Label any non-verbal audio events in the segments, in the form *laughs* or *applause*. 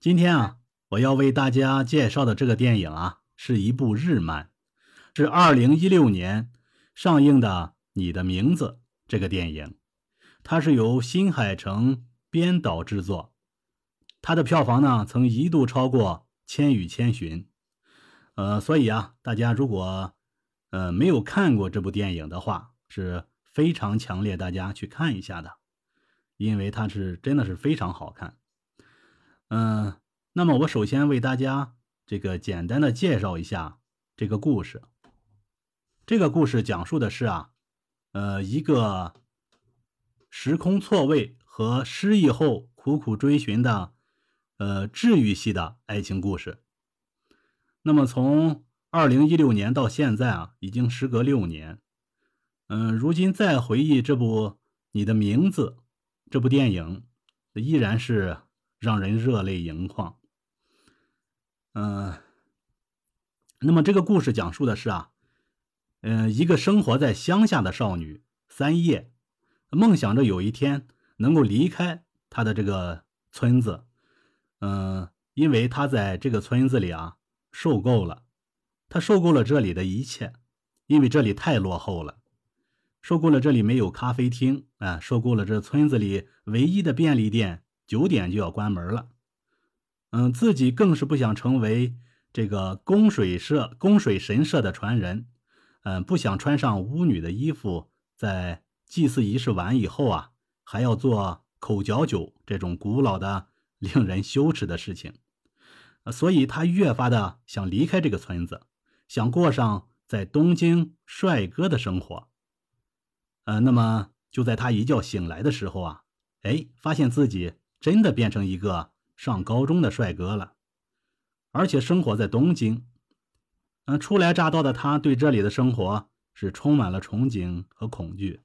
今天啊，我要为大家介绍的这个电影啊，是一部日漫，是二零一六年上映的《你的名字》这个电影，它是由新海诚编导制作，它的票房呢曾一度超过《千与千寻》，呃，所以啊，大家如果呃没有看过这部电影的话，是非常强烈大家去看一下的，因为它是真的是非常好看。嗯，那么我首先为大家这个简单的介绍一下这个故事。这个故事讲述的是啊，呃，一个时空错位和失忆后苦苦追寻的呃治愈系的爱情故事。那么从二零一六年到现在啊，已经时隔六年。嗯，如今再回忆这部《你的名字》这部电影，依然是。让人热泪盈眶。嗯，那么这个故事讲述的是啊，嗯，一个生活在乡下的少女三叶，梦想着有一天能够离开她的这个村子，嗯，因为她在这个村子里啊受够了，她受够了这里的一切，因为这里太落后了，受够了这里没有咖啡厅啊，受够了这村子里唯一的便利店。九点就要关门了，嗯，自己更是不想成为这个供水社、供水神社的传人，嗯，不想穿上巫女的衣服，在祭祀仪式完以后啊，还要做口嚼酒这种古老的、*laughs* 令人羞耻的事情，所以他越发的想离开这个村子，想过上在东京帅哥的生活。呃，那么就在他一觉醒来的时候啊，哎，发现自己。真的变成一个上高中的帅哥了，而且生活在东京。嗯，初来乍到的他对这里的生活是充满了憧憬和恐惧。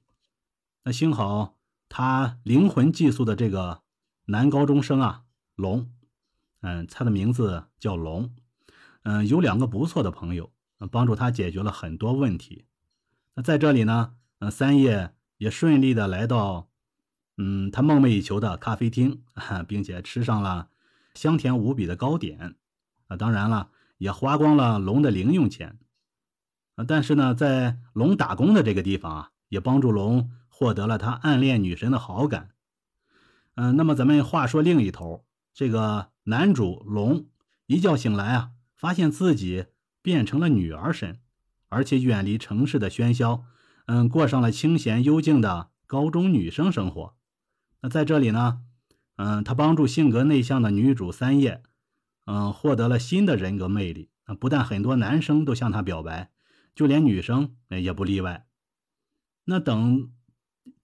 那幸好他灵魂寄宿的这个男高中生啊，龙，嗯，他的名字叫龙，嗯，有两个不错的朋友，帮助他解决了很多问题。那在这里呢，嗯，三叶也顺利的来到。嗯，他梦寐以求的咖啡厅，并且吃上了香甜无比的糕点，啊，当然了，也花光了龙的零用钱，啊，但是呢，在龙打工的这个地方啊，也帮助龙获得了他暗恋女神的好感。嗯，那么咱们话说另一头，这个男主龙一觉醒来啊，发现自己变成了女儿身，而且远离城市的喧嚣，嗯，过上了清闲幽静的高中女生生活。那在这里呢，嗯，他帮助性格内向的女主三叶，嗯，获得了新的人格魅力。啊，不但很多男生都向他表白，就连女生也不例外。那等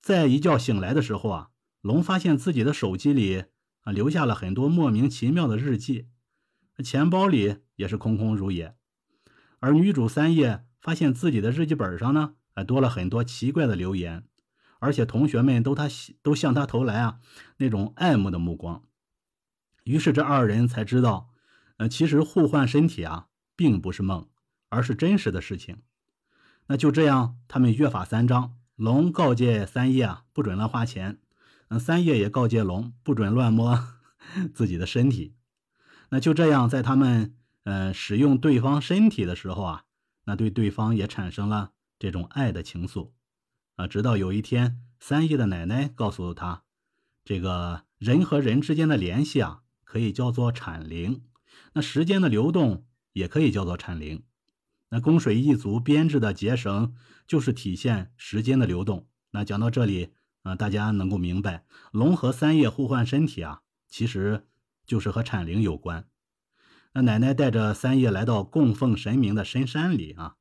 在一觉醒来的时候啊，龙发现自己的手机里啊留下了很多莫名其妙的日记，钱包里也是空空如也。而女主三叶发现自己的日记本上呢，还多了很多奇怪的留言。而且同学们都他都向他投来啊那种爱慕的目光，于是这二人才知道，呃，其实互换身体啊并不是梦，而是真实的事情。那就这样，他们约法三章：龙告诫三叶啊不准乱花钱，嗯，三叶也告诫龙不准乱摸 *laughs* 自己的身体。那就这样，在他们嗯使用对方身体的时候啊，那对对方也产生了这种爱的情愫。啊，直到有一天，三叶的奶奶告诉他，这个人和人之间的联系啊，可以叫做产灵；那时间的流动也可以叫做产灵。那供水一族编制的结绳就是体现时间的流动。那讲到这里啊，大家能够明白，龙和三叶互换身体啊，其实就是和产灵有关。那奶奶带着三叶来到供奉神明的深山里啊，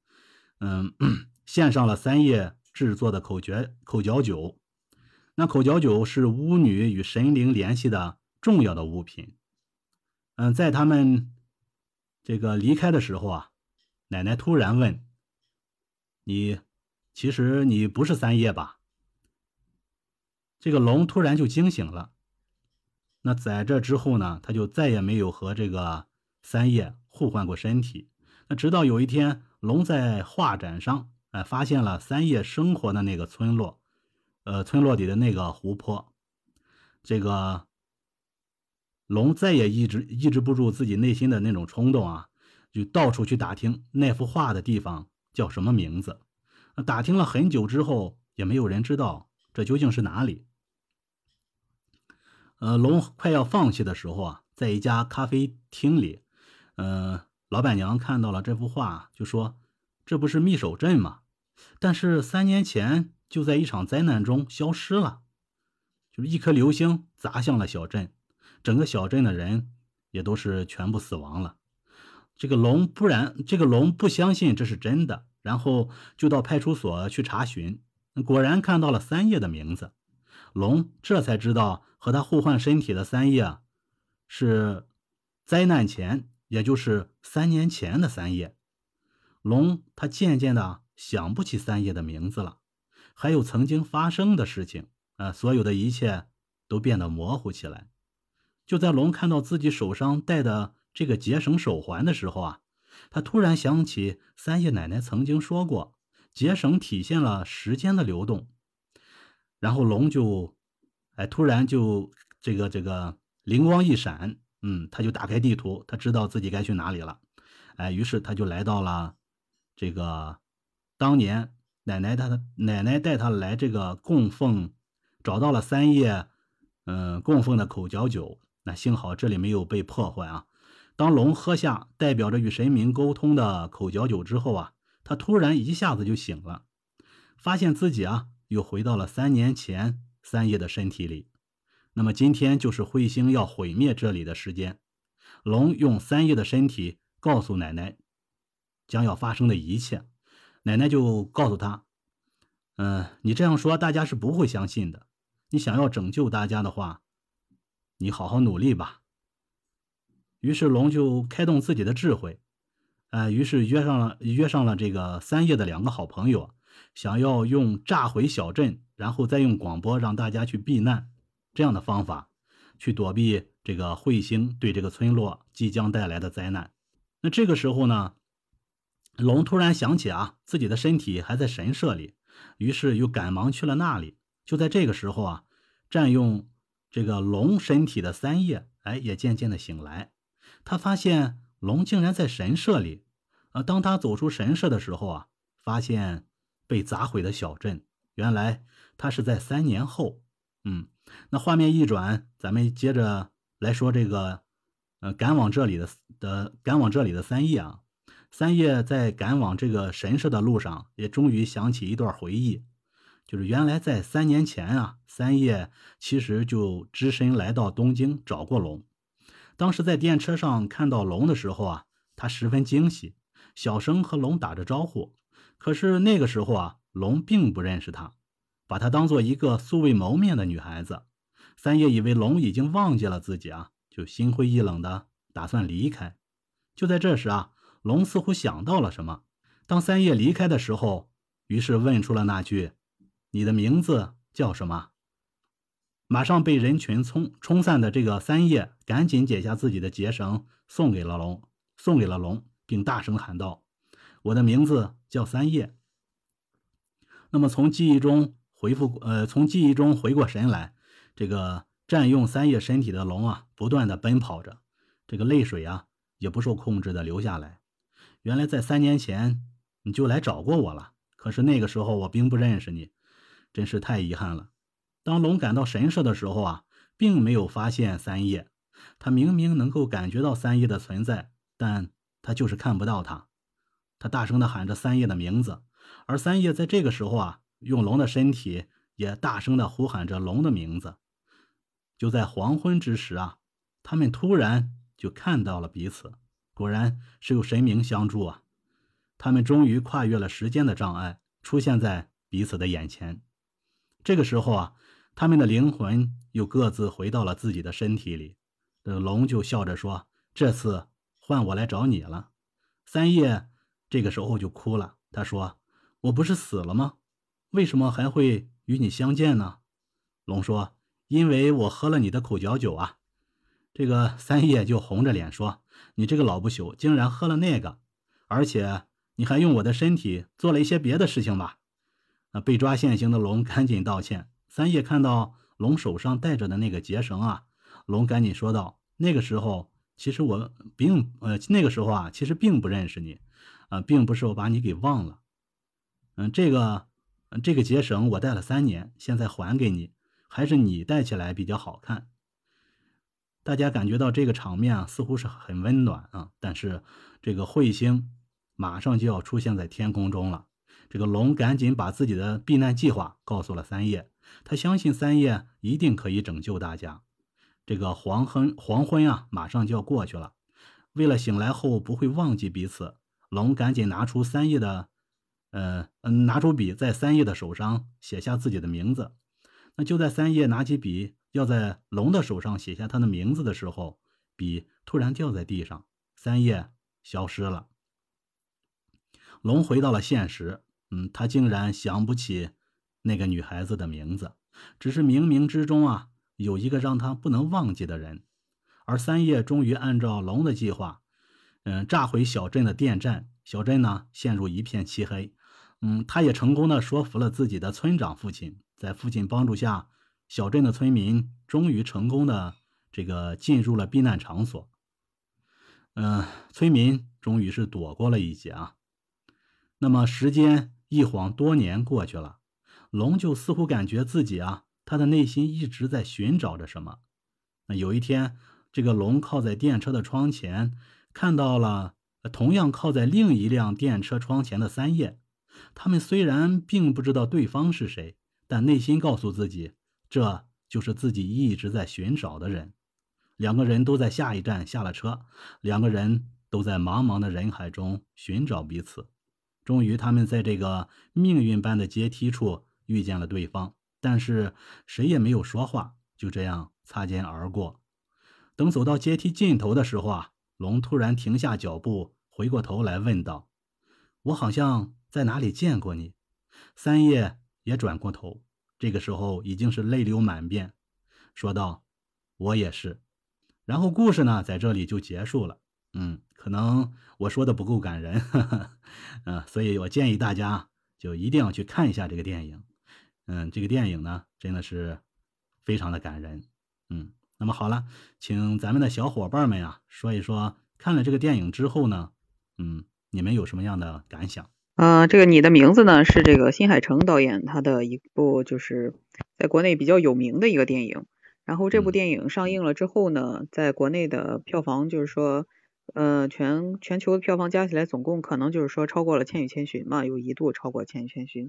嗯，*coughs* 献上了三叶。制作的口诀口嚼酒，那口嚼酒是巫女与神灵联系的重要的物品。嗯，在他们这个离开的时候啊，奶奶突然问：“你其实你不是三叶吧？”这个龙突然就惊醒了。那在这之后呢，他就再也没有和这个三叶互换过身体。那直到有一天，龙在画展上。哎，发现了三叶生活的那个村落，呃，村落里的那个湖泊。这个龙再也抑制抑制不住自己内心的那种冲动啊，就到处去打听那幅画的地方叫什么名字。打听了很久之后，也没有人知道这究竟是哪里。呃，龙快要放弃的时候啊，在一家咖啡厅里，呃，老板娘看到了这幅画，就说：“这不是密守镇吗？但是三年前就在一场灾难中消失了，就是一颗流星砸向了小镇，整个小镇的人也都是全部死亡了。”这个龙不然，这个龙不相信这是真的，然后就到派出所去查询，果然看到了三叶的名字。龙这才知道和他互换身体的三叶是灾难前，也就是三年前的三叶。龙他渐渐的想不起三叶的名字了，还有曾经发生的事情啊，所有的一切都变得模糊起来。就在龙看到自己手上戴的这个结绳手环的时候啊，他突然想起三叶奶奶曾经说过，结绳体现了时间的流动。然后龙就，哎，突然就这个这个灵光一闪，嗯，他就打开地图，他知道自己该去哪里了，哎，于是他就来到了这个当年奶奶他的奶奶带他来这个供奉，找到了三叶，嗯，供奉的口角酒，那幸好这里没有被破坏啊。当龙喝下代表着与神明沟通的口角酒之后啊，他突然一下子就醒了，发现自己啊。又回到了三年前三叶的身体里，那么今天就是彗星要毁灭这里的时间。龙用三叶的身体告诉奶奶将要发生的一切，奶奶就告诉他：“嗯，你这样说大家是不会相信的。你想要拯救大家的话，你好好努力吧。”于是龙就开动自己的智慧，呃，于是约上了约上了这个三叶的两个好朋友。想要用炸毁小镇，然后再用广播让大家去避难，这样的方法去躲避这个彗星对这个村落即将带来的灾难。那这个时候呢，龙突然想起啊，自己的身体还在神社里，于是又赶忙去了那里。就在这个时候啊，占用这个龙身体的三叶，哎，也渐渐的醒来。他发现龙竟然在神社里。呃，当他走出神社的时候啊，发现。被砸毁的小镇，原来他是在三年后。嗯，那画面一转，咱们接着来说这个，呃，赶往这里的的赶往这里的三叶啊。三叶在赶往这个神社的路上，也终于想起一段回忆，就是原来在三年前啊，三叶其实就只身来到东京找过龙。当时在电车上看到龙的时候啊，他十分惊喜，小声和龙打着招呼。可是那个时候啊，龙并不认识他，把他当做一个素未谋面的女孩子。三叶以为龙已经忘记了自己啊，就心灰意冷的打算离开。就在这时啊，龙似乎想到了什么。当三叶离开的时候，于是问出了那句：“你的名字叫什么？”马上被人群冲冲散的这个三叶，赶紧解下自己的结绳，送给了龙，送给了龙，并大声喊道。我的名字叫三叶。那么从记忆中回复，呃，从记忆中回过神来，这个占用三叶身体的龙啊，不断的奔跑着，这个泪水啊也不受控制的流下来。原来在三年前你就来找过我了，可是那个时候我并不认识你，真是太遗憾了。当龙赶到神社的时候啊，并没有发现三叶，他明明能够感觉到三叶的存在，但他就是看不到他。他大声的喊着三叶的名字，而三叶在这个时候啊，用龙的身体也大声的呼喊着龙的名字。就在黄昏之时啊，他们突然就看到了彼此，果然是有神明相助啊！他们终于跨越了时间的障碍，出现在彼此的眼前。这个时候啊，他们的灵魂又各自回到了自己的身体里。这龙就笑着说：“这次换我来找你了，三叶。”这个时候就哭了。他说：“我不是死了吗？为什么还会与你相见呢？”龙说：“因为我喝了你的口角酒啊。”这个 *laughs* 三叶就红着脸说：“你这个老不朽，竟然喝了那个，而且你还用我的身体做了一些别的事情吧？”那被抓现行的龙赶紧道歉。三叶看到龙手上戴着的那个结绳啊，龙赶紧说道：“那个时候其实我并呃那个时候啊，其实并不认识你，啊，并不是我把你给忘了。嗯，这个这个结绳我戴了三年，现在还给你，还是你戴起来比较好看。大家感觉到这个场面啊，似乎是很温暖啊，但是这个彗星马上就要出现在天空中了。这个龙赶紧把自己的避难计划告诉了三叶，他相信三叶一定可以拯救大家。这个黄昏黄昏啊，马上就要过去了。为了醒来后不会忘记彼此，龙赶紧拿出三叶的，呃嗯，拿出笔在三叶的手上写下自己的名字。那就在三叶拿起笔要在龙的手上写下他的名字的时候，笔突然掉在地上，三叶消失了。龙回到了现实。嗯，他竟然想不起那个女孩子的名字，只是冥冥之中啊，有一个让他不能忘记的人。而三叶终于按照龙的计划，嗯，炸毁小镇的电站，小镇呢陷入一片漆黑。嗯，他也成功的说服了自己的村长父亲，在父亲帮助下，小镇的村民终于成功的这个进入了避难场所。嗯，村民终于是躲过了一劫啊。那么时间。一晃多年过去了，龙就似乎感觉自己啊，他的内心一直在寻找着什么。那有一天，这个龙靠在电车的窗前，看到了同样靠在另一辆电车窗前的三叶。他们虽然并不知道对方是谁，但内心告诉自己，这就是自己一直在寻找的人。两个人都在下一站下了车，两个人都在茫茫的人海中寻找彼此。终于，他们在这个命运般的阶梯处遇见了对方，但是谁也没有说话，就这样擦肩而过。等走到阶梯尽头的时候啊，龙突然停下脚步，回过头来问道：“我好像在哪里见过你？”三叶也转过头，这个时候已经是泪流满面，说道：“我也是。”然后故事呢，在这里就结束了。嗯，可能我说的不够感人，嗯，*laughs* 所以我建议大家就一定要去看一下这个电影。嗯，这个电影呢，真的是非常的感人。嗯，那么好了，请咱们的小伙伴们呀，说一说看了这个电影之后呢，嗯，你们有什么样的感想？呃，这个你的名字呢，是这个新海诚导演他的一部就是在国内比较有名的一个电影。然后这部电影上映了之后呢，在国内的票房就是说。呃，全全球的票房加起来总共可能就是说超过了《千与千寻》嘛，有一度超过《千与千寻》。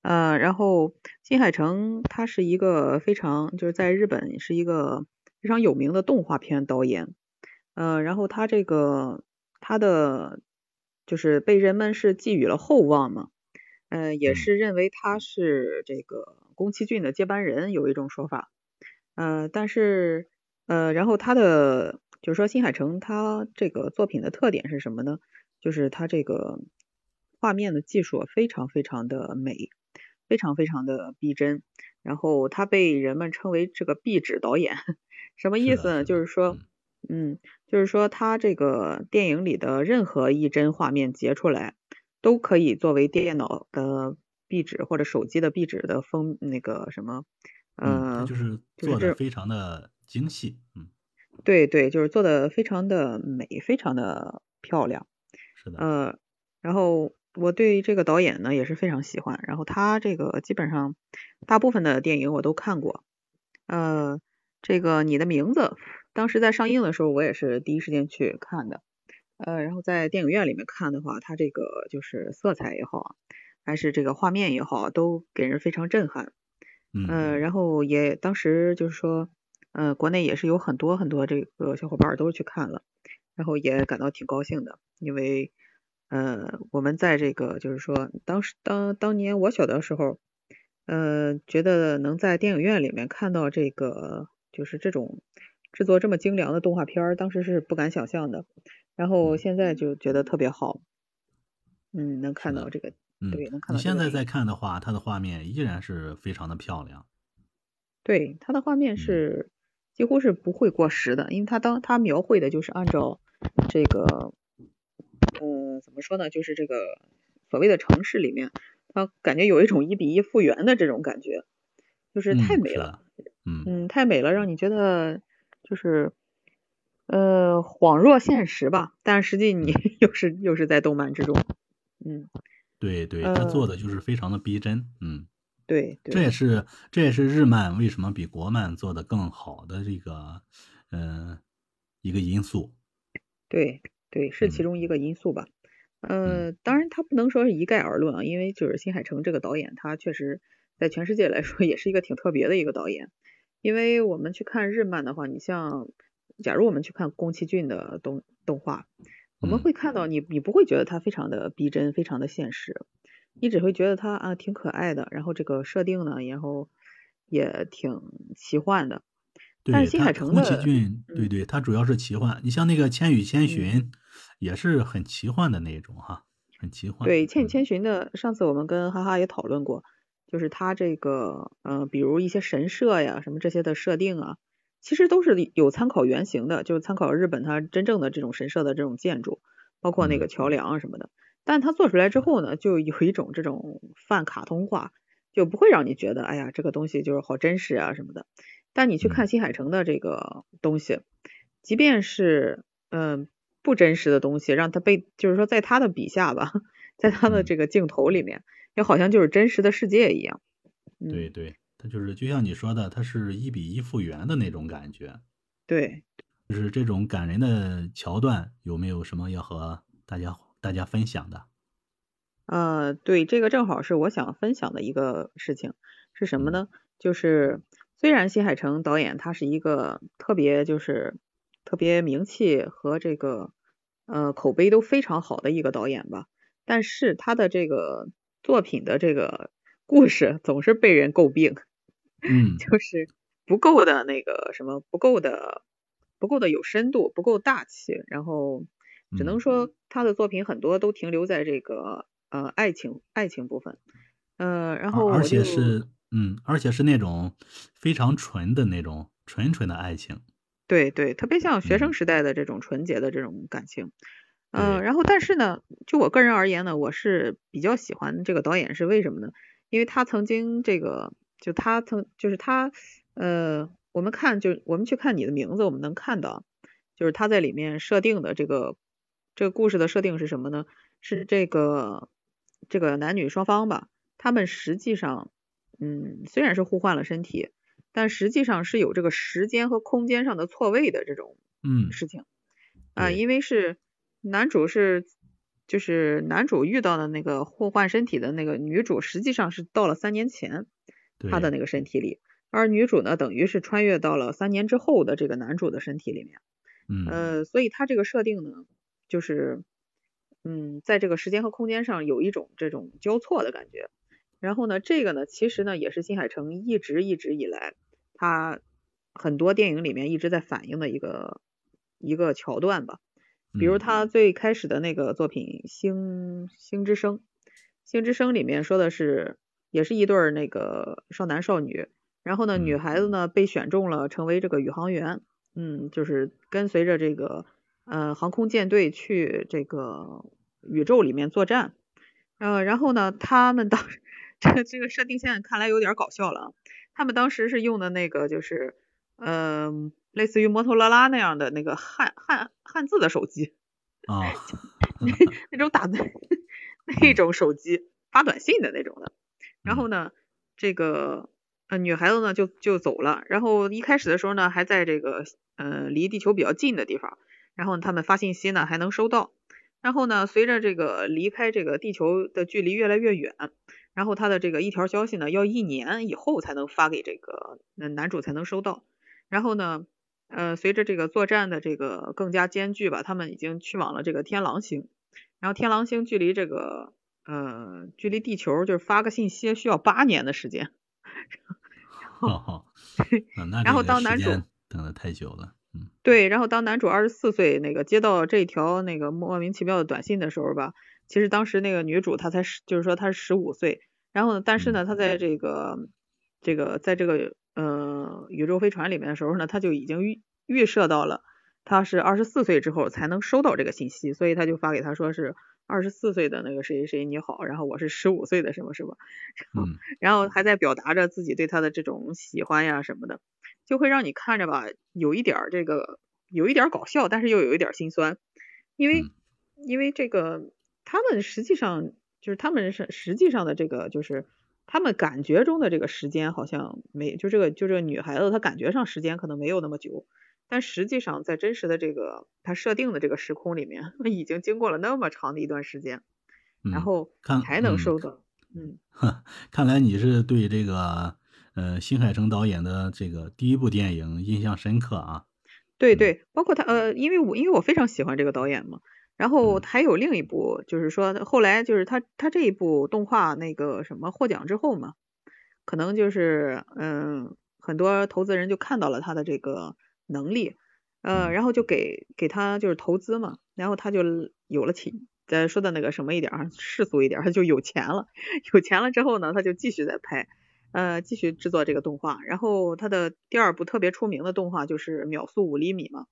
呃，然后新海诚他是一个非常就是在日本是一个非常有名的动画片导演。呃，然后他这个他的就是被人们是寄予了厚望嘛，呃，也是认为他是这个宫崎骏的接班人，有一种说法。呃，但是呃，然后他的。就是说，新海诚他这个作品的特点是什么呢？就是他这个画面的技术非常非常的美，非常非常的逼真。然后他被人们称为这个壁纸导演，*laughs* 什么意思呢？就是说，嗯，就是说他这个电影里的任何一帧画面截出来，都可以作为电脑的壁纸或者手机的壁纸的封那个什么，呃，就是做的非常的精细，嗯。对对，就是做的非常的美，非常的漂亮。是的。呃，然后我对这个导演呢也是非常喜欢，然后他这个基本上大部分的电影我都看过。呃，这个你的名字，当时在上映的时候我也是第一时间去看的。呃，然后在电影院里面看的话，它这个就是色彩也好，还是这个画面也好，都给人非常震撼。嗯。呃，然后也当时就是说。呃，国内也是有很多很多这个小伙伴都去看了，然后也感到挺高兴的，因为呃，我们在这个就是说，当时当当年我小的时候，呃，觉得能在电影院里面看到这个就是这种制作这么精良的动画片儿，当时是不敢想象的，然后现在就觉得特别好，嗯，能看到这个，对，能看到。你现在在看的话，它的画面依然是非常的漂亮。对，它的画面是。几乎是不会过时的，因为它当它描绘的就是按照这个，呃，怎么说呢？就是这个所谓的城市里面，它感觉有一种一比一复原的这种感觉，就是太美了，嗯，太美了，让你觉得就是呃，恍若现实吧，但实际你 *laughs* 又是又是在动漫之中，嗯，对对，他做的就是非常的逼真，嗯，对，这也是这也是日漫为什么比国漫做的更好的这个，嗯，一个因素。对对，是其中一个因素吧。呃，当然他不能说是一概而论啊，因为就是新海诚这个导演，他确实在全世界来说也是一个挺特别的一个导演。因为我们去看日漫的话，你像。假如我们去看宫崎骏的动动画，我们会看到你，你不会觉得它非常的逼真，非常的现实，你只会觉得它啊挺可爱的，然后这个设定呢，然后也挺奇幻的。但是新海诚的宫崎骏，对对，它主要是奇幻。你像那个《千与千寻》，也是很奇幻的那种哈，很奇幻。对，《千与千寻》的上次我们跟哈哈也讨论过，就是它这个呃，比如一些神社呀什么这些的设定啊。其实都是有参考原型的，就是参考日本它真正的这种神社的这种建筑，包括那个桥梁什么的。但它做出来之后呢，就有一种这种泛卡通化，就不会让你觉得，哎呀，这个东西就是好真实啊什么的。但你去看新海诚的这个东西，即便是嗯不真实的东西，让它被就是说在他的笔下吧，*laughs* 在他的这个镜头里面，就好像就是真实的世界一样。对对。它就是就像你说的，它是一比一复原的那种感觉。对，就是这种感人的桥段，有没有什么要和大家大家分享的？呃，对，这个正好是我想分享的一个事情，是什么呢？就是虽然新海诚导演他是一个特别就是特别名气和这个呃口碑都非常好的一个导演吧，但是他的这个作品的这个故事总是被人诟病。*laughs* 嗯，就是不够的那个什么，不够的，不够的有深度，不够大气，然后只能说他的作品很多都停留在这个呃爱情爱情部分，呃，然后而且是嗯，而且是那种非常纯的那种纯纯的爱情，对对，特别像学生时代的这种纯洁的这种感情，嗯，然后但是呢，就我个人而言呢，我是比较喜欢这个导演，是为什么呢？因为他曾经这个。就他曾就是他，呃，我们看就我们去看你的名字，我们能看到，就是他在里面设定的这个这个故事的设定是什么呢？是这个这个男女双方吧，他们实际上，嗯，虽然是互换了身体，但实际上是有这个时间和空间上的错位的这种嗯事情啊，因为是男主是就是男主遇到的那个互换身体的那个女主，实际上是到了三年前。他的那个身体里，而女主呢，等于是穿越到了三年之后的这个男主的身体里面。嗯，呃，所以他这个设定呢，就是，嗯，在这个时间和空间上有一种这种交错的感觉。然后呢，这个呢，其实呢，也是新海诚一直一直以来，他很多电影里面一直在反映的一个一个桥段吧。比如他最开始的那个作品《星星之声》，《星之声》里面说的是。也是一对儿那个少男少女，然后呢，女孩子呢被选中了成为这个宇航员，嗯，就是跟随着这个呃航空舰队去这个宇宙里面作战，呃，然后呢，他们当 *laughs* 这个这个设定现在看来有点搞笑了，他们当时是用的那个就是呃类似于摩托罗拉那样的那个汉汉汉字的手机啊，*laughs* 那种打字那种手机发短信的那种的。然后呢，这个呃女孩子呢就就走了。然后一开始的时候呢，还在这个呃离地球比较近的地方。然后他们发信息呢还能收到。然后呢，随着这个离开这个地球的距离越来越远，然后他的这个一条消息呢要一年以后才能发给这个男主才能收到。然后呢，呃随着这个作战的这个更加艰巨吧，他们已经去往了这个天狼星。然后天狼星距离这个。呃，距离地球就是发个信息需要八年的时间，然后，*laughs* 然后当男主等的太久了，嗯，对，然后当男主二十四岁那个接到这条那个莫名其妙的短信的时候吧，其实当时那个女主她才十，就是说她是十五岁，然后呢，但是呢，她在这个这个在这个呃宇宙飞船里面的时候呢，他就已经预预设到了他是二十四岁之后才能收到这个信息，所以他就发给他说是。二十四岁的那个谁谁你好，然后我是十五岁的什么什么，嗯，然后还在表达着自己对他的这种喜欢呀什么的，就会让你看着吧，有一点这个有一点搞笑，但是又有一点心酸，因为因为这个他们实际上就是他们是实际上的这个就是他们感觉中的这个时间好像没就这个就这个女孩子她感觉上时间可能没有那么久，但实际上在真实的这个她设定的这个时空里面 *laughs* 已经经过了那么长的一段时间，然后才能收到。嗯，*laughs* 看来你是对这个呃新海诚导演的这个第一部电影印象深刻啊。对对，包括他呃，因为我因为我非常喜欢这个导演嘛，然后还有另一部，就是说后来就是他他这一部动画那个什么获奖之后嘛，可能就是嗯很多投资人就看到了他的这个能力，呃，然后就给给他就是投资嘛，然后他就有了起。再说的那个什么一点儿世俗一点，他就有钱了。有钱了之后呢，他就继续在拍，呃，继续制作这个动画。然后他的第二部特别出名的动画就是《秒速五厘米》嘛。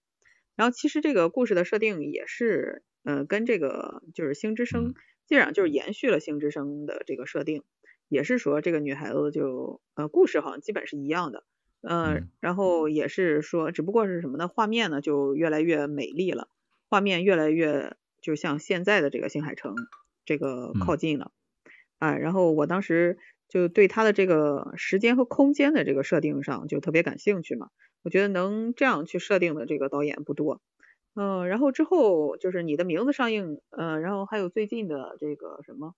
然后其实这个故事的设定也是，呃，跟这个就是《星之声》基本上就是延续了《星之声》的这个设定，也是说这个女孩子就，呃，故事好像基本是一样的，呃，然后也是说，只不过是什么呢？画面呢就越来越美丽了，画面越来越。就像现在的这个新海诚，这个靠近了，啊，然后我当时就对他的这个时间和空间的这个设定上就特别感兴趣嘛，我觉得能这样去设定的这个导演不多，嗯，然后之后就是你的名字上映，嗯，然后还有最近的这个什么，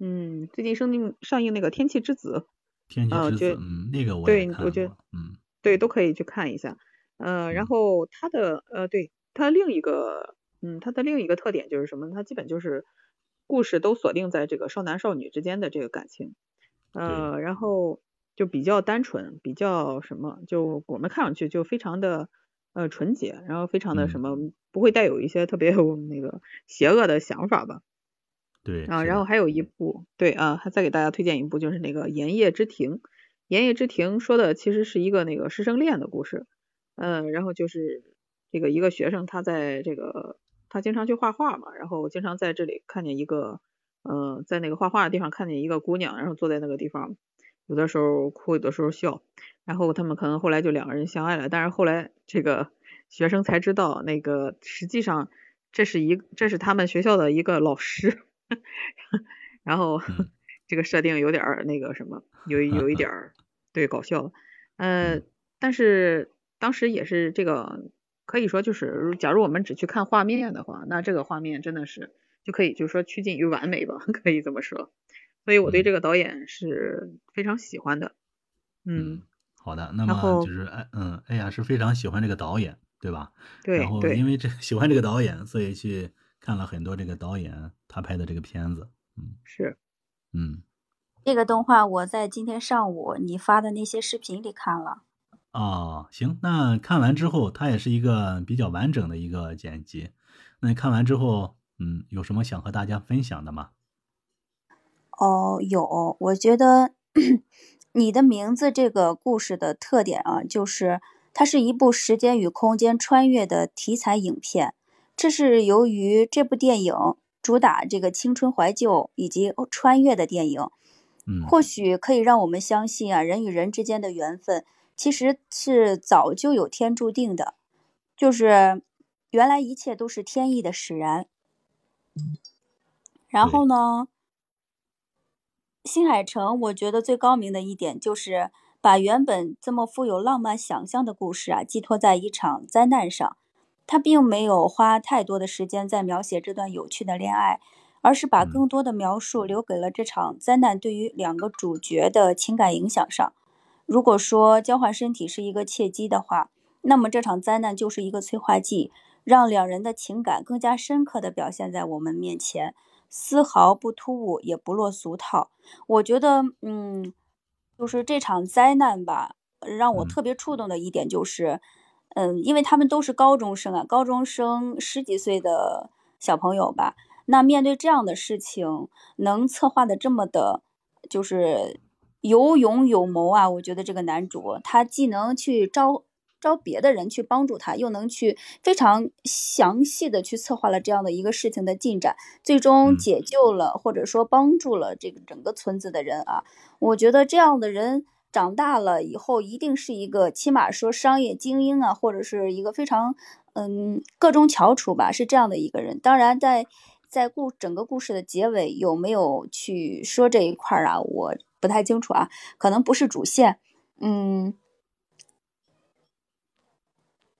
嗯，最近上映上映那个天气之子，天气之子，嗯，那个我对，我觉得，嗯，对，都可以去看一下，呃，然后他的，呃，对他另一个。嗯，它的另一个特点就是什么？它基本就是故事都锁定在这个少男少女之间的这个感情，呃，然后就比较单纯，比较什么？就我们看上去就非常的呃纯洁，然后非常的什么，不会带有一些特别有那个邪恶的想法吧？对啊，然后还有一部，对啊，还再给大家推荐一部，就是那个《盐业之庭》。《盐业之庭》说的其实是一个那个师生恋的故事，嗯，然后就是这个一个学生他在这个。他经常去画画嘛，然后经常在这里看见一个，嗯，在那个画画的地方看见一个姑娘，然后坐在那个地方，有的时候哭，有的时候笑，然后他们可能后来就两个人相爱了。但是后来这个 *laughs* 学生才知道，那个实际上这是一这是他们学校的一个老师，*laughs* 然后 *laughs* 这个设定有点那个什么，有有一点儿对搞笑，呃，但是当时也是这个。可以说就是，假如我们只去看画面的话，那这个画面真的是就可以就是说趋近于完美吧，可以这么说。所以我对这个导演是非常喜欢的。嗯，好的，那么就是哎嗯哎呀是非常喜欢这个导演，对吧？对。然后因为这 *laughs* 喜欢这个导演，所以去看了很多这个导演他拍的这个片子。嗯，是。嗯，这个动画我在今天上午你发的那些视频里看了。哦，行，那看完之后，它也是一个比较完整的一个剪辑。那看完之后，嗯，有什么想和大家分享的吗？哦，有，我觉得 *clears throat* 你的名字这个故事的特点啊，就是它是一部时间与空间穿越的题材影片。这是由于这部电影主打这个青春怀旧以及穿越的电影，嗯，或许可以让我们相信啊，人与人之间的缘分。其实是早就有天注定的，就是原来一切都是天意的使然。然后呢，新海诚我觉得最高明的一点就是把原本这么富有浪漫想象的故事啊，寄托在一场灾难上。他并没有花太多的时间在描写这段有趣的恋爱，而是把更多的描述留给了这场灾难对于两个主角的情感影响上。如果说交换身体是一个契机的话，那么这场灾难就是一个催化剂，让两人的情感更加深刻地表现在我们面前，丝毫不突兀，也不落俗套。我觉得，嗯，就是这场灾难吧，让我特别触动的一点就是，嗯，因为他们都是高中生啊，高中生十几岁的小朋友吧，那面对这样的事情，能策划的这么的，就是。有勇有谋啊！我觉得这个男主他既能去招招别的人去帮助他，又能去非常详细的去策划了这样的一个事情的进展，最终解救了或者说帮助了这个整个村子的人啊！我觉得这样的人长大了以后，一定是一个起码说商业精英啊，或者是一个非常嗯，各中翘楚吧，是这样的一个人。当然，在在故整个故事的结尾有没有去说这一块儿啊？我不太清楚啊，可能不是主线。嗯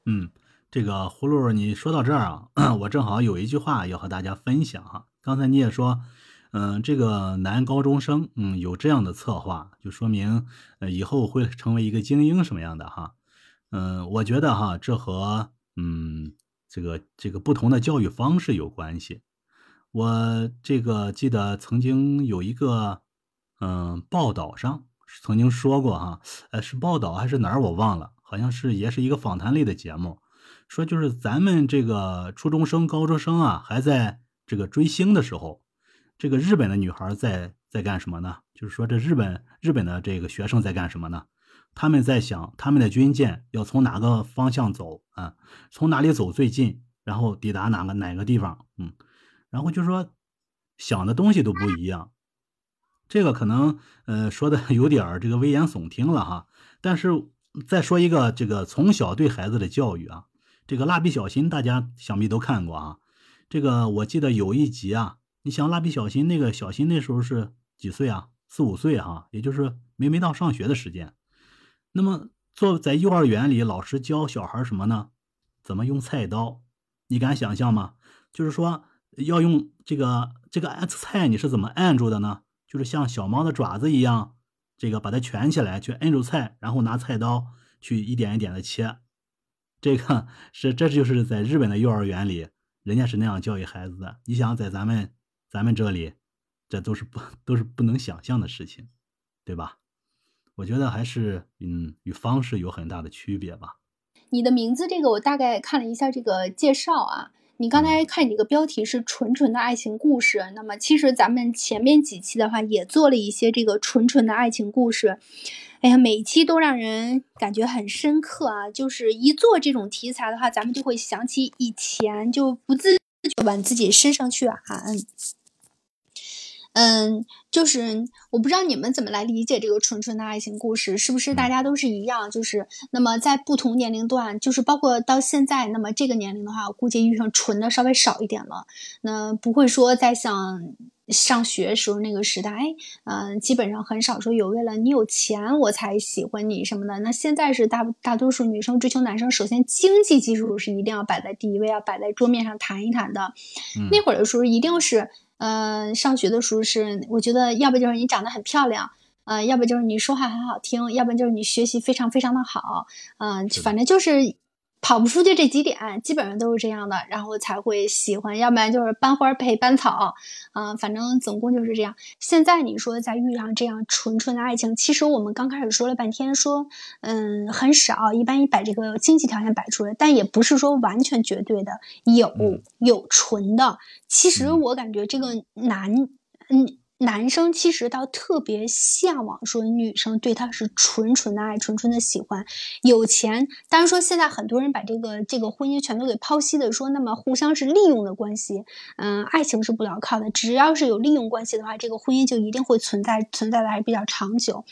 嗯，这个葫芦，你说到这儿啊，*clears throat* 我正好有一句话要和大家分享哈。刚才你也说，嗯，这个男高中生，嗯，有这样的策划，就说明呃以后会成为一个精英什么样的哈。嗯，我觉得哈，这和嗯这个这个不同的教育方式有关系。我这个记得曾经有一个嗯报道上曾经说过哈，呃是报道还是哪儿我忘了，好像是也是一个访谈类的节目，说就是咱们这个初中生、高中生啊还在这个追星的时候，这个日本的女孩在在干什么呢？就是说这日本日本的这个学生在干什么呢？他们在想他们的军舰要从哪个方向走啊？从哪里走最近，然后抵达哪个哪个地方？嗯，然后就说想的东西都不一样。这个可能呃说的 *laughs* 有点这个危言耸听了哈。但是再说一个这个从小对孩子的教育啊，这个蜡笔小新大家想必都看过啊。这个我记得有一集啊，你想蜡笔小新那个小新那时候是几岁啊？四五岁哈，也就是没没到上学的时间。那么，做在幼儿园里，老师教小孩什么呢？怎么用菜刀？你敢想象吗？就是说，要用这个这个按菜，你是怎么按住的呢？就是像小猫的爪子一样，这个把它蜷起来，去摁住菜，然后拿菜刀去一点一点的切。这个 *laughs* 是，这就是在日本的幼儿园里，人家是那样教育孩子的。你想，在咱们咱们这里，这都是不都是不能想象的事情，对吧？我觉得还是嗯，与方式有很大的区别吧。你的名字这个，我大概看了一下这个介绍啊。你刚才看你这个标题是纯纯的爱情故事，那么其实咱们前面几期的话也做了一些这个纯纯的爱情故事。哎呀，每期都让人感觉很深刻啊！就是一做这种题材的话，咱们就会想起以前，就不自觉往自己身上去喊。嗯，就是我不知道你们怎么来理解这个纯纯的爱情故事，是不是大家都是一样？就是那么在不同年龄段，就是包括到现在，那么这个年龄的话，我估计遇上纯的稍微少一点了。那不会说再像上学时候那个时代，嗯，基本上很少说有为了你有钱我才喜欢你什么的。那现在是大大多数女生追求男生，首先经济基础是一定要摆在第一位，要摆在桌面上谈一谈的。那会儿的时候一定是。嗯，上学的时候是，我觉得要不就是你长得很漂亮，呃，要不就是你说话很好听，要不就是你学习非常非常的好，嗯，反正就是。跑不出去这几点，基本上都是这样的，然后才会喜欢，要不然就是班花配班草，嗯，反正总共就是这样。现在你说再遇上这样纯纯的爱情，其实我们刚开始说了半天，说嗯很少，一般一把这个经济条件摆出来，但也不是说完全绝对的，有有纯的。其实我感觉这个男，嗯。男生其实倒特别向往，说女生对他是纯纯的爱，纯纯的喜欢，有钱。当然说现在很多人把这个这个婚姻全都给剖析的，说那么互相是利用的关系，嗯，爱情是不牢靠的。只要是有利用关系的话，这个婚姻就一定会存在，存在的还比较长久。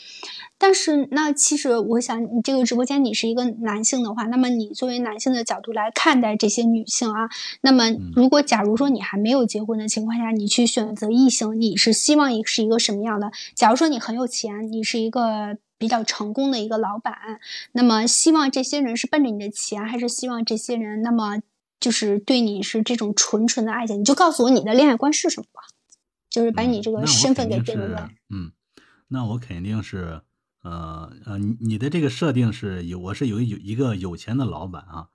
但是那其实我想，你这个直播间你是一个男性的话，那么你作为男性的角度来看待这些女性啊，那么如果假如说你还没有结婚的情况下，你去选择异性，你是希希望是一个什么样的？假如说你很有钱，你是一个比较成功的一个老板，那么希望这些人是奔着你的钱，还是希望这些人那么就是对你是这种纯纯的爱情？你就告诉我你的恋爱观是什么吧，就是把你这个身份给定了。嗯，那我肯定是，呃呃，你你的这个设定是有，我是有有一个有钱的老板啊。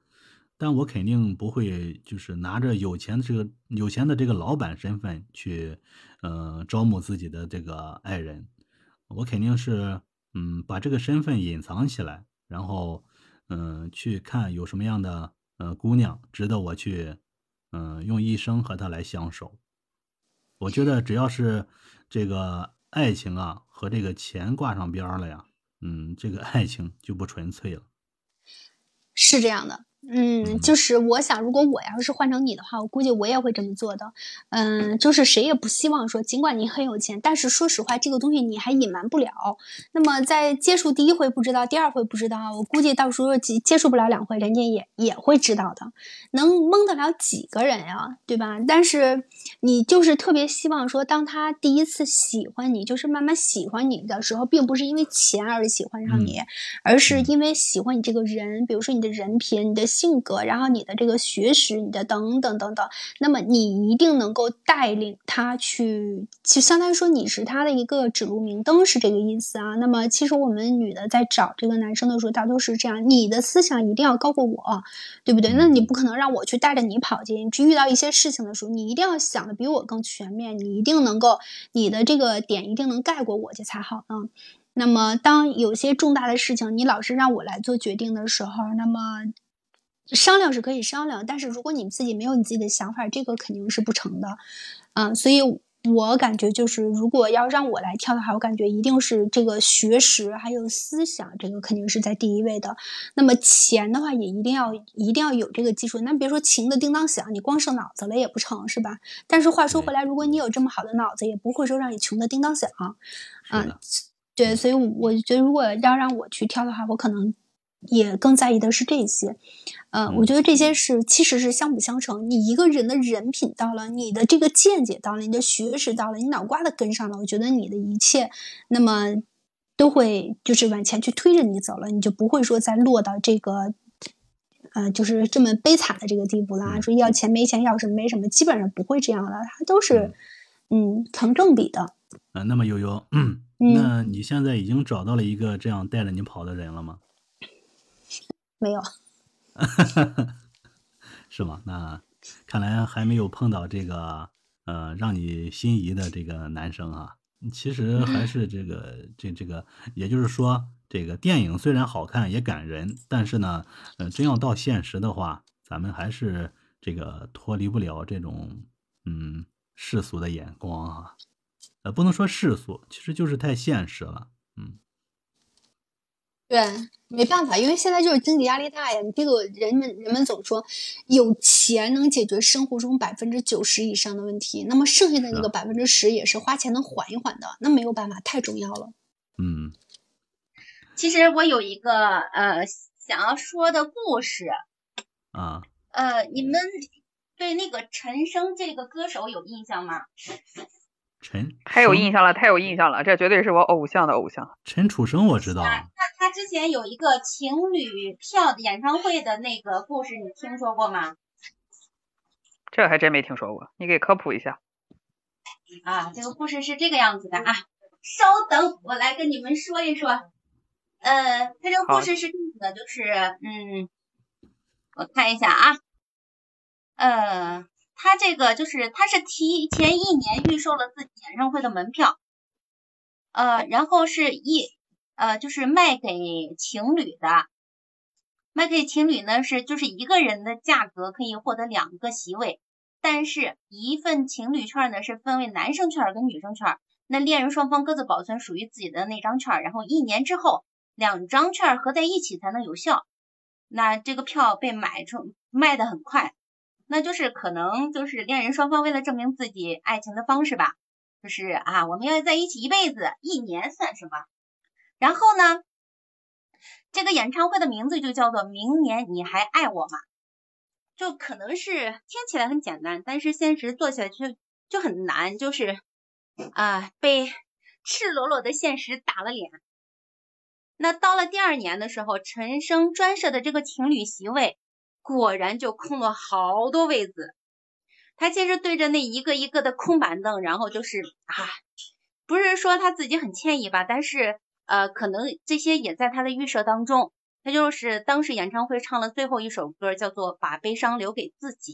但我肯定不会，就是拿着有钱的这个有钱的这个老板身份去，呃，招募自己的这个爱人。我肯定是，嗯，把这个身份隐藏起来，然后，嗯，去看有什么样的呃姑娘值得我去，嗯，用一生和她来相守。我觉得只要是这个爱情啊和这个钱挂上边了呀，嗯，这个爱情就不纯粹了。是这样的。嗯，就是我想，如果我要是换成你的话，我估计我也会这么做的。嗯，就是谁也不希望说，尽管你很有钱，但是说实话，这个东西你还隐瞒不了。那么在接触第一回不知道，第二回不知道，我估计到时候接接触不了两回，人家也也会知道的。能蒙得了几个人呀，对吧？但是你就是特别希望说，当他第一次喜欢你，就是慢慢喜欢你的时候，并不是因为钱而喜欢上你，而是因为喜欢你这个人，比如说你的人品、你的。性格，然后你的这个学识，你的等等等等，那么你一定能够带领他去，就相当于说你是他的一个指路明灯，是这个意思啊。那么其实我们女的在找这个男生的时候，大多是这样，你的思想一定要高过我，对不对？那你不可能让我去带着你跑进去，遇到一些事情的时候，你一定要想的比我更全面，你一定能够，你的这个点一定能盖过我去才好呢。那么当有些重大的事情，你老是让我来做决定的时候，那么。商量是可以商量，但是如果你自己没有你自己的想法，这个肯定是不成的，嗯，所以我感觉就是，如果要让我来挑的话，我感觉一定是这个学识还有思想，这个肯定是在第一位的。那么钱的话，也一定要一定要有这个基础。那别说穷的叮当响，你光剩脑子了也不成，是吧？但是话说回来，如果你有这么好的脑子，也不会说让你穷的叮当响，嗯，对，所以我觉得如果要让我去挑的话，我可能。也更在意的是这些，呃，我觉得这些是其实是相辅相成。你一个人的人品到了，你的这个见解到了，你的学识到了，你脑瓜子跟上了，我觉得你的一切，那么都会就是往前去推着你走了，你就不会说再落到这个，呃，就是这么悲惨的这个地步啦。说要钱没钱，要什么没什么，基本上不会这样的，它都是嗯成正比的。啊，那么悠悠，嗯，那你现在已经找到了一个这样带着你跑的人了吗？没有，*laughs* 是吗？那看来还没有碰到这个呃让你心仪的这个男生啊。其实还是这个这这个，也就是说，这个电影虽然好看也感人，但是呢，呃，真要到现实的话，咱们还是这个脱离不了这种嗯世俗的眼光啊。呃，不能说世俗，其实就是太现实了。嗯。对，没办法，因为现在就是经济压力大呀。你这个人们人们总说，有钱能解决生活中百分之九十以上的问题，那么剩下的那个百分之十也是花钱能缓一缓的。那没有办法，太重要了。嗯，其实我有一个呃想要说的故事啊，呃，你们对那个陈升这个歌手有印象吗？陈太有印象了，太有印象了，这绝对是我偶像的偶像。陈楚生我知道，他他之前有一个情侣票演唱会的那个故事，你听说过吗？这还真没听说过，你给科普一下。啊，这个故事是这个样子的啊，稍等，我来跟你们说一说。呃，他这个故事是这样的，就是嗯，我看一下啊，呃。他这个就是他是提前一年预售了自己演唱会的门票，呃，然后是一呃就是卖给情侣的，卖给情侣呢是就是一个人的价格可以获得两个席位，但是一份情侣券呢是分为男生券跟女生券，那恋人双方各自保存属于自己的那张券，然后一年之后两张券合在一起才能有效，那这个票被买出卖的很快。那就是可能就是恋人双方为了证明自己爱情的方式吧，就是啊我们要在一起一辈子，一年算什么？然后呢，这个演唱会的名字就叫做“明年你还爱我吗”？就可能是听起来很简单，但是现实做起来就就很难，就是啊被赤裸裸的现实打了脸。那到了第二年的时候，陈升专设的这个情侣席位。果然就空了好多位子，他其实对着那一个一个的空板凳，然后就是啊，不是说他自己很歉意吧，但是呃，可能这些也在他的预设当中。他就是当时演唱会唱了最后一首歌，叫做《把悲伤留给自己》。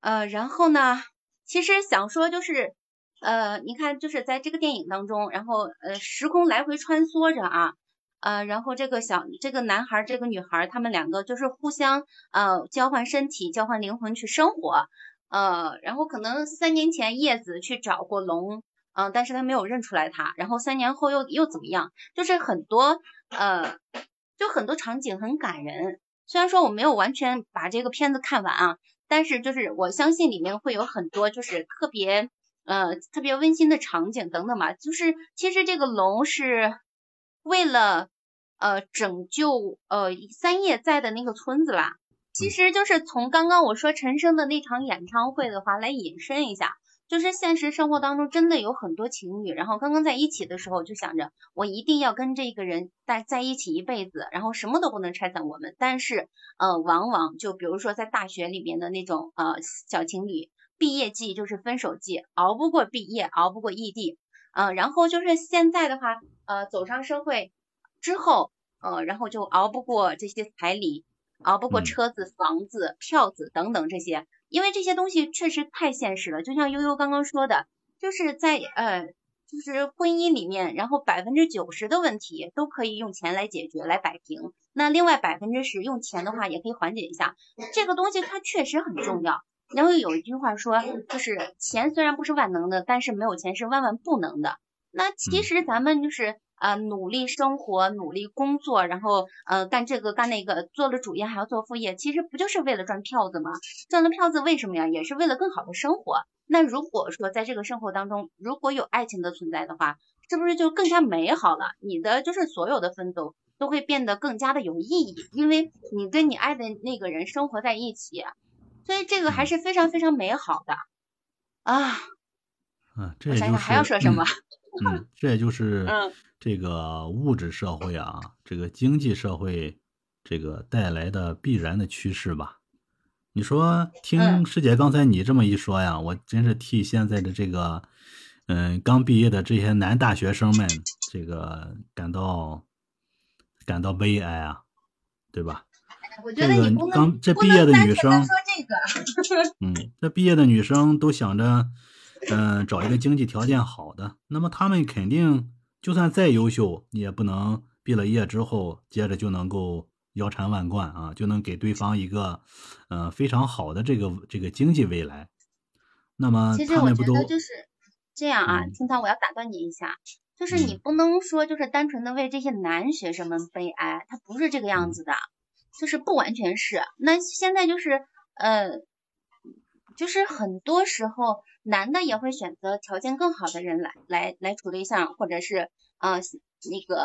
呃，然后呢，其实想说就是呃，你看就是在这个电影当中，然后呃，时空来回穿梭着啊。呃，然后这个小这个男孩这个女孩，他们两个就是互相呃交换身体、交换灵魂去生活。呃，然后可能三年前叶子去找过龙，嗯，但是他没有认出来他。然后三年后又又怎么样？就是很多呃，就很多场景很感人。虽然说我没有完全把这个片子看完啊，但是就是我相信里面会有很多就是特别呃特别温馨的场景等等吧。就是其实这个龙是为了呃拯救呃三叶在的那个村子吧。其实就是从刚刚我说陈升的那场演唱会的话来引申一下。就是现实生活当中真的有很多情侣，然后刚刚在一起的时候就想着我一定要跟这个人在在一起一辈子，然后什么都不能拆散我们。但是呃，往往就比如说在大学里面的那种呃小情侣，毕业季就是分手季，熬不过毕业，熬不过异地，呃，然后就是现在的话，呃，走上社会之后，呃，然后就熬不过这些彩礼，熬不过车子、房子、票子等等这些。因为这些东西确实太现实了，就像悠悠刚刚说的，就是在呃，就是婚姻里面，然后百分之九十的问题都可以用钱来解决、来摆平，那另外百分之十用钱的话也可以缓解一下。这个东西它确实很重要。然后有一句话说，就是钱虽然不是万能的，但是没有钱是万万不能的。那其实咱们就是。呃，努力生活，努力工作，然后呃干这个干那个，做了主业还要做副业，其实不就是为了赚票子吗？赚了票子为什么呀？也是为了更好的生活。那如果说在这个生活当中，如果有爱情的存在的话，是不是就更加美好了？你的就是所有的奋斗都会变得更加的有意义，因为你跟你爱的那个人生活在一起，所以这个还是非常非常美好的啊。嗯，这想想还要说什么？嗯，*laughs* 这也就是嗯。这个物质社会啊，这个经济社会，这个带来的必然的趋势吧。你说，听师姐刚才你这么一说呀，我真是替现在的这个，嗯，刚毕业的这些男大学生们，这个感到感到悲哀啊，对吧？这个刚这毕业的女生，嗯，这毕业的女生都想着，嗯，找一个经济条件好的，那么他们肯定。就算再优秀，你也不能毕了业之后接着就能够腰缠万贯啊，就能给对方一个，呃，非常好的这个这个经济未来。那么其实我觉得就是这样啊，青草，我要打断你一下，就是你不能说就是单纯的为这些男学生们悲哀，他不是这个样子的，就是不完全是。那现在就是呃，就是很多时候。男的也会选择条件更好的人来来来处对象，或者是呃那个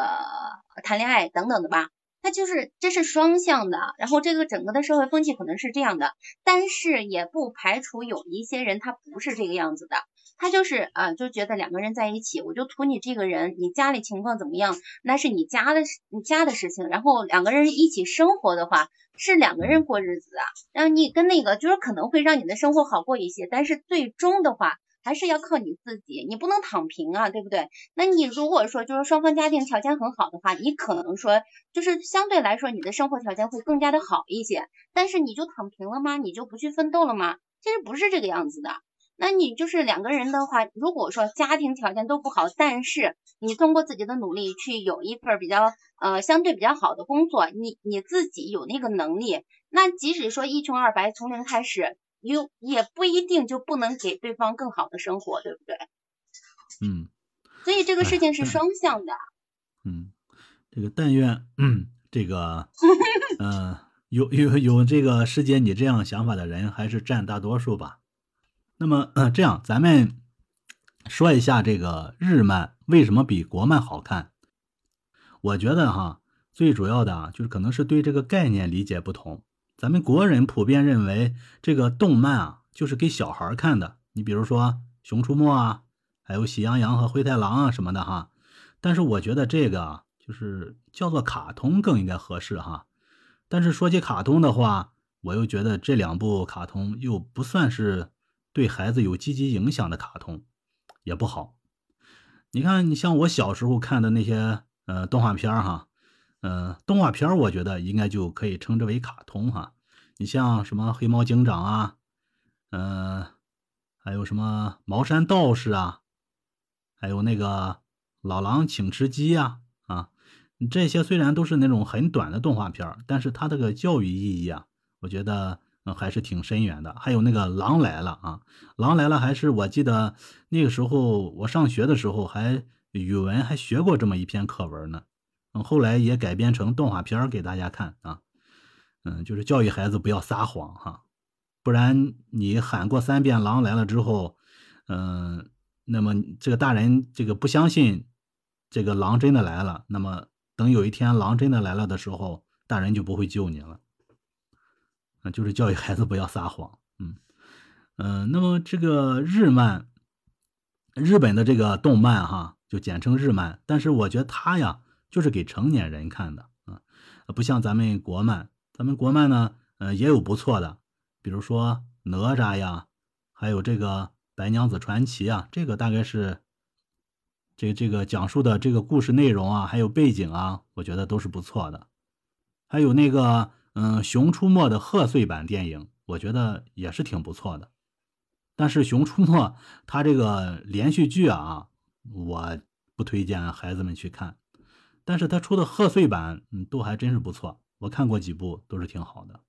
谈恋爱等等的吧。他就是这是双向的，然后这个整个的社会风气可能是这样的，但是也不排除有一些人他不是这个样子的。他就是啊，就觉得两个人在一起，我就图你这个人，你家里情况怎么样，那是你家的你家的事情。然后两个人一起生活的话，是两个人过日子啊。然后你跟那个就是可能会让你的生活好过一些，但是最终的话还是要靠你自己，你不能躺平啊，对不对？那你如果说就是双方家庭条件很好的话，你可能说就是相对来说你的生活条件会更加的好一些，但是你就躺平了吗？你就不去奋斗了吗？其实不是这个样子的。那你就是两个人的话，如果说家庭条件都不好，但是你通过自己的努力去有一份比较呃相对比较好的工作，你你自己有那个能力，那即使说一穷二白从零开始，有也不一定就不能给对方更好的生活，对不对？嗯。所以这个事情是双向的。嗯，这个但愿嗯 *clears throat* 这个嗯 *laughs* 有有有这个师姐你这样想法的人还是占大多数吧。那么，呃，这样咱们说一下这个日漫为什么比国漫好看？我觉得哈，最主要的啊，就是可能是对这个概念理解不同。咱们国人普遍认为这个动漫啊，就是给小孩看的。你比如说《熊出没》啊，还有《喜羊羊》和《灰太狼》啊什么的哈。但是我觉得这个就是叫做卡通更应该合适哈。但是说起卡通的话，我又觉得这两部卡通又不算是。对孩子有积极影响的卡通也不好。你看，你像我小时候看的那些呃动画片哈，呃动画片我觉得应该就可以称之为卡通哈。你像什么黑猫警长啊，嗯，还有什么茅山道士啊，还有那个老狼请吃鸡呀啊，这些虽然都是那种很短的动画片但是它这个教育意义啊，我觉得。还是挺深远的。还有那个《狼来了》啊，《狼来了》还是我记得那个时候我上学的时候，还语文还学过这么一篇课文呢。嗯，后来也改编成动画片给大家看啊。嗯，就是教育孩子不要撒谎哈，不然你喊过三遍狼来了之后，嗯，那么这个大人这个不相信这个狼真的来了，那么等有一天狼真的来了的时候，大人就不会救你了。啊，就是教育孩子不要撒谎。嗯嗯，那么这个日漫，日本的这个动漫哈，就简称日漫，但是我觉得它呀，就是给成年人看的啊，不像咱们国漫。咱们国漫呢，呃，也有不错的，比如说哪吒呀，还有这个白娘子传奇啊，这个大概是这这个讲述的这个故事内容啊，还有背景啊，我觉得都是不错的。还有那个，嗯，熊出没的贺岁版电影，我觉得也是挺不错的。但是熊出没它这个连续剧啊，我不推荐孩子们去看。但是他出的贺岁版，嗯，都还真是不错。我看过几部，都是挺好的。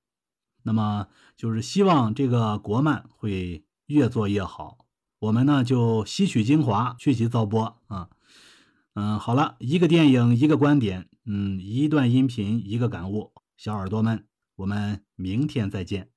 那么就是希望这个国漫会越做越好。我们呢就吸取精华，去其糟粕啊。嗯，好了，一个电影，一个观点，嗯，一段音频，一个感悟。小耳朵们，我们明天再见。